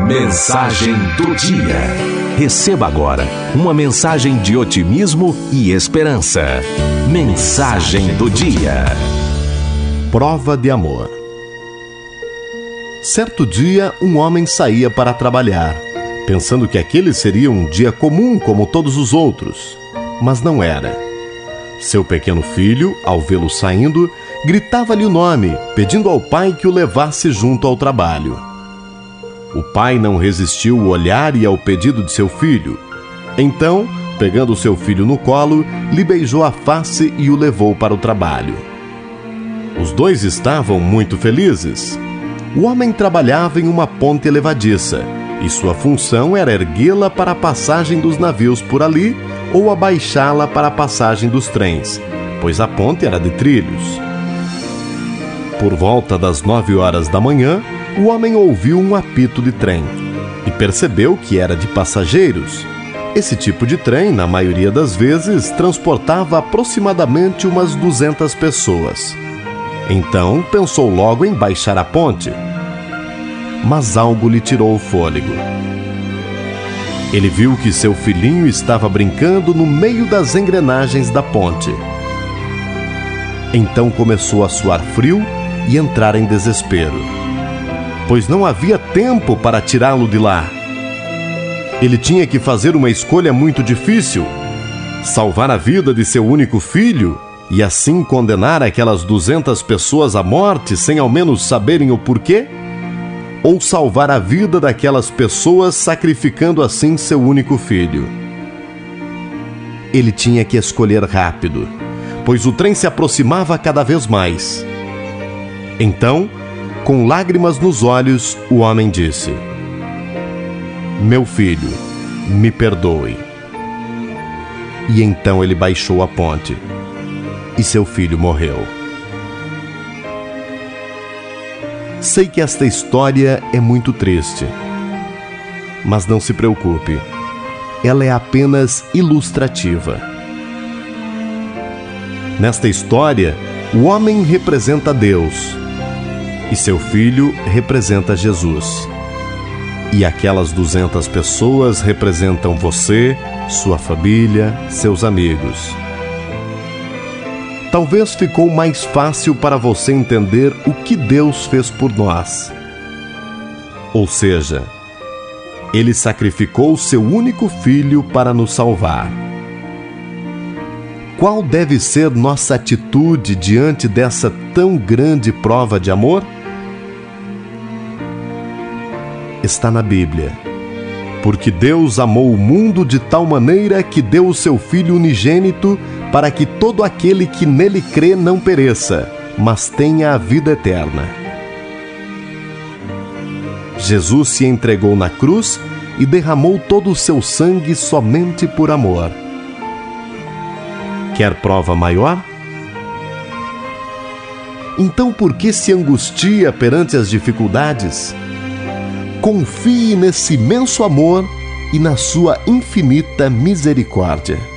Mensagem do dia. Receba agora uma mensagem de otimismo e esperança. Mensagem do dia. Prova de amor. Certo dia, um homem saía para trabalhar, pensando que aquele seria um dia comum como todos os outros. Mas não era. Seu pequeno filho, ao vê-lo saindo, gritava-lhe o nome, pedindo ao pai que o levasse junto ao trabalho. O pai não resistiu ao olhar e ao pedido de seu filho. Então, pegando seu filho no colo, lhe beijou a face e o levou para o trabalho. Os dois estavam muito felizes. O homem trabalhava em uma ponte elevadiça e sua função era erguê-la para a passagem dos navios por ali ou abaixá-la para a passagem dos trens, pois a ponte era de trilhos. Por volta das nove horas da manhã, o homem ouviu um apito de trem e percebeu que era de passageiros. Esse tipo de trem, na maioria das vezes, transportava aproximadamente umas 200 pessoas. Então pensou logo em baixar a ponte. Mas algo lhe tirou o fôlego. Ele viu que seu filhinho estava brincando no meio das engrenagens da ponte. Então começou a suar frio e entrar em desespero, pois não havia tempo para tirá-lo de lá. Ele tinha que fazer uma escolha muito difícil: salvar a vida de seu único filho e assim condenar aquelas 200 pessoas à morte sem ao menos saberem o porquê? Ou salvar a vida daquelas pessoas sacrificando assim seu único filho? Ele tinha que escolher rápido, pois o trem se aproximava cada vez mais. Então, com lágrimas nos olhos, o homem disse: Meu filho, me perdoe. E então ele baixou a ponte e seu filho morreu. Sei que esta história é muito triste, mas não se preocupe, ela é apenas ilustrativa. Nesta história, o homem representa Deus e seu filho representa Jesus. E aquelas 200 pessoas representam você, sua família, seus amigos. Talvez ficou mais fácil para você entender o que Deus fez por nós. Ou seja, ele sacrificou seu único filho para nos salvar. Qual deve ser nossa atitude diante dessa tão grande prova de amor? Está na Bíblia. Porque Deus amou o mundo de tal maneira que deu o seu Filho unigênito para que todo aquele que nele crê não pereça, mas tenha a vida eterna. Jesus se entregou na cruz e derramou todo o seu sangue somente por amor. Quer prova maior? Então por que se angustia perante as dificuldades? Confie nesse imenso amor e na sua infinita misericórdia.